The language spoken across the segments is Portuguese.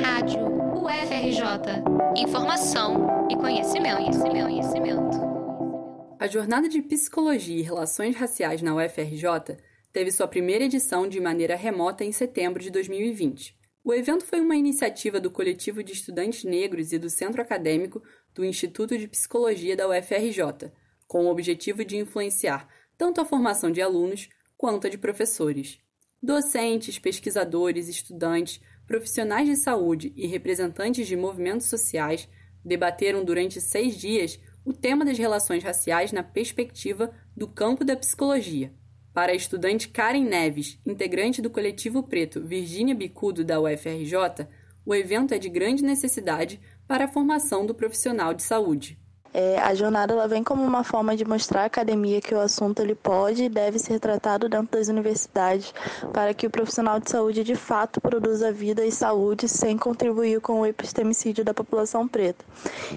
Rádio UFRJ. Informação e conhecimento, conhecimento, conhecimento. A Jornada de Psicologia e Relações Raciais na UFRJ teve sua primeira edição de maneira remota em setembro de 2020. O evento foi uma iniciativa do Coletivo de Estudantes Negros e do Centro Acadêmico do Instituto de Psicologia da UFRJ, com o objetivo de influenciar tanto a formação de alunos quanto a de professores. Docentes, pesquisadores, estudantes, profissionais de saúde e representantes de movimentos sociais debateram durante seis dias o tema das relações raciais na perspectiva do campo da psicologia. Para a estudante Karen Neves, integrante do coletivo preto Virgínia Bicudo da UFRJ, o evento é de grande necessidade para a formação do profissional de saúde. É, a jornada ela vem como uma forma de mostrar à academia que o assunto ele pode e deve ser tratado dentro das universidades para que o profissional de saúde de fato produza vida e saúde sem contribuir com o epistemicídio da população preta.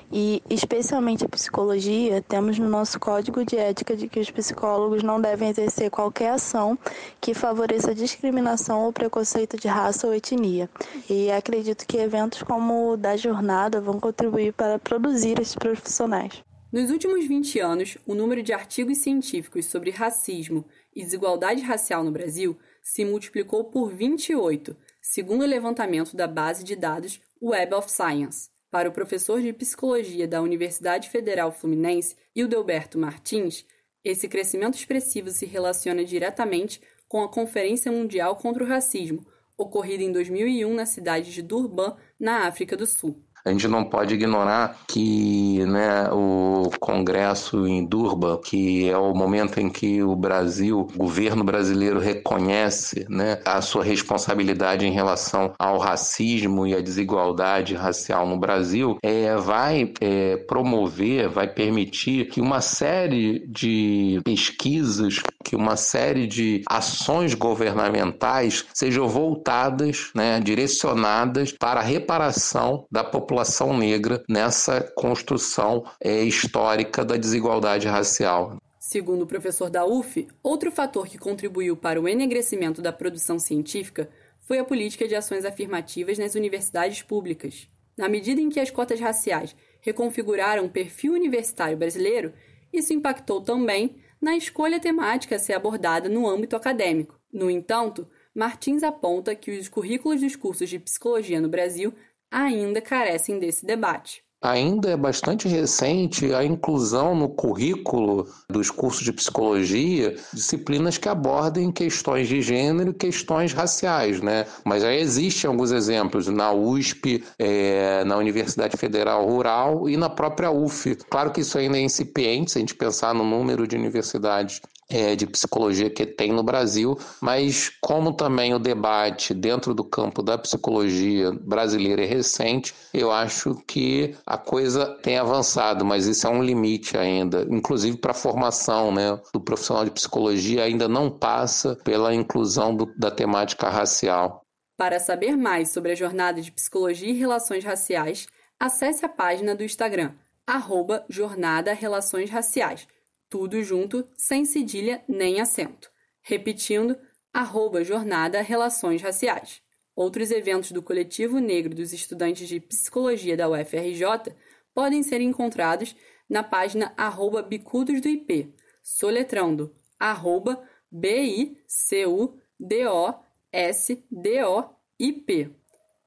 E especialmente a psicologia, temos no nosso código de ética de que os psicólogos não devem exercer qualquer ação que favoreça discriminação ou preconceito de raça ou etnia. E acredito que eventos como o da jornada vão contribuir para produzir esses profissionais. Nos últimos 20 anos, o número de artigos científicos sobre racismo e desigualdade racial no Brasil se multiplicou por 28, segundo o levantamento da base de dados Web of Science. Para o professor de psicologia da Universidade Federal Fluminense, Hildeberto Martins, esse crescimento expressivo se relaciona diretamente com a Conferência Mundial contra o Racismo, ocorrida em 2001 na cidade de Durban, na África do Sul. A gente não pode ignorar que né, o Congresso em Durban, que é o momento em que o Brasil, o governo brasileiro reconhece né, a sua responsabilidade em relação ao racismo e à desigualdade racial no Brasil, é, vai é, promover, vai permitir que uma série de pesquisas, que uma série de ações governamentais sejam voltadas, né, direcionadas para a reparação da população população negra nessa construção é, histórica da desigualdade racial. Segundo o professor da UF, outro fator que contribuiu para o enegrecimento da produção científica foi a política de ações afirmativas nas universidades públicas. Na medida em que as cotas raciais reconfiguraram o perfil universitário brasileiro, isso impactou também na escolha temática a ser abordada no âmbito acadêmico. No entanto, Martins aponta que os currículos dos cursos de psicologia no Brasil ainda carecem desse debate. Ainda é bastante recente a inclusão no currículo dos cursos de psicologia disciplinas que abordem questões de gênero e questões raciais, né? Mas já existem alguns exemplos na USP, é, na Universidade Federal Rural e na própria UF. Claro que isso ainda é incipiente, se a gente pensar no número de universidades é, de psicologia que tem no Brasil, mas como também o debate dentro do campo da psicologia brasileira é recente, eu acho que a coisa tem avançado, mas isso é um limite ainda, inclusive para a formação né, do profissional de psicologia ainda não passa pela inclusão do, da temática racial. Para saber mais sobre a jornada de psicologia e relações raciais, acesse a página do Instagram, arroba Jornada Relações Raciais tudo junto, sem cedilha nem acento. Repetindo, arroba Jornada Relações Raciais. Outros eventos do Coletivo Negro dos Estudantes de Psicologia da UFRJ podem ser encontrados na página arroba Bicudos do IP, soletrando arroba B-I-C-U-D-O-S-D-O-I-P.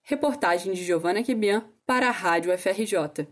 Reportagem de Giovana Quebian para a Rádio FRJ.